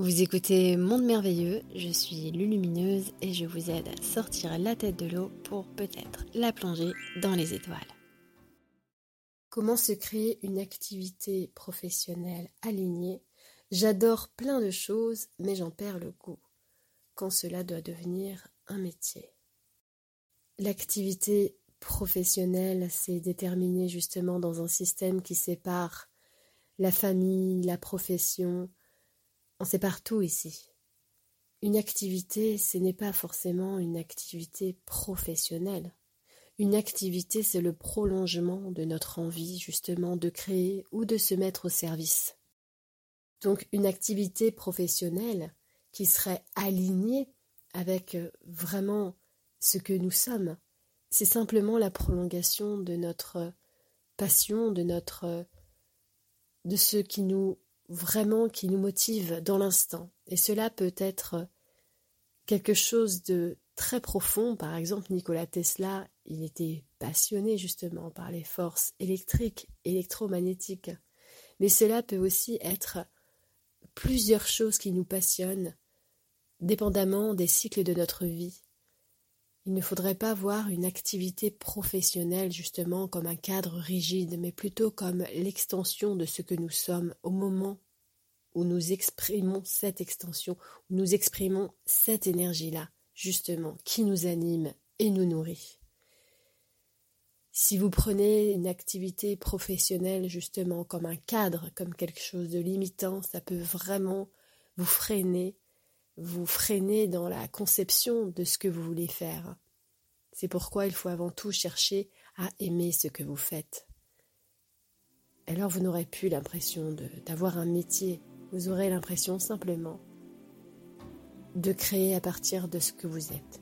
Vous écoutez Monde Merveilleux, je suis Lulumineuse et je vous aide à sortir la tête de l'eau pour peut-être la plonger dans les étoiles. Comment se créer une activité professionnelle alignée? J'adore plein de choses, mais j'en perds le goût quand cela doit devenir un métier. L'activité professionnelle, c'est déterminé justement dans un système qui sépare la famille, la profession, on sait partout ici. Une activité, ce n'est pas forcément une activité professionnelle. Une activité, c'est le prolongement de notre envie justement de créer ou de se mettre au service. Donc une activité professionnelle qui serait alignée avec euh, vraiment ce que nous sommes, c'est simplement la prolongation de notre passion, de notre de ce qui nous vraiment qui nous motive dans l'instant. Et cela peut être quelque chose de très profond. Par exemple, Nikola Tesla, il était passionné justement par les forces électriques, électromagnétiques. Mais cela peut aussi être plusieurs choses qui nous passionnent, dépendamment des cycles de notre vie. Il ne faudrait pas voir une activité professionnelle justement comme un cadre rigide, mais plutôt comme l'extension de ce que nous sommes au moment où nous exprimons cette extension, où nous exprimons cette énergie-là, justement, qui nous anime et nous nourrit. Si vous prenez une activité professionnelle justement comme un cadre, comme quelque chose de limitant, ça peut vraiment vous freiner vous freinez dans la conception de ce que vous voulez faire. C'est pourquoi il faut avant tout chercher à aimer ce que vous faites. Alors vous n'aurez plus l'impression d'avoir un métier, vous aurez l'impression simplement de créer à partir de ce que vous êtes.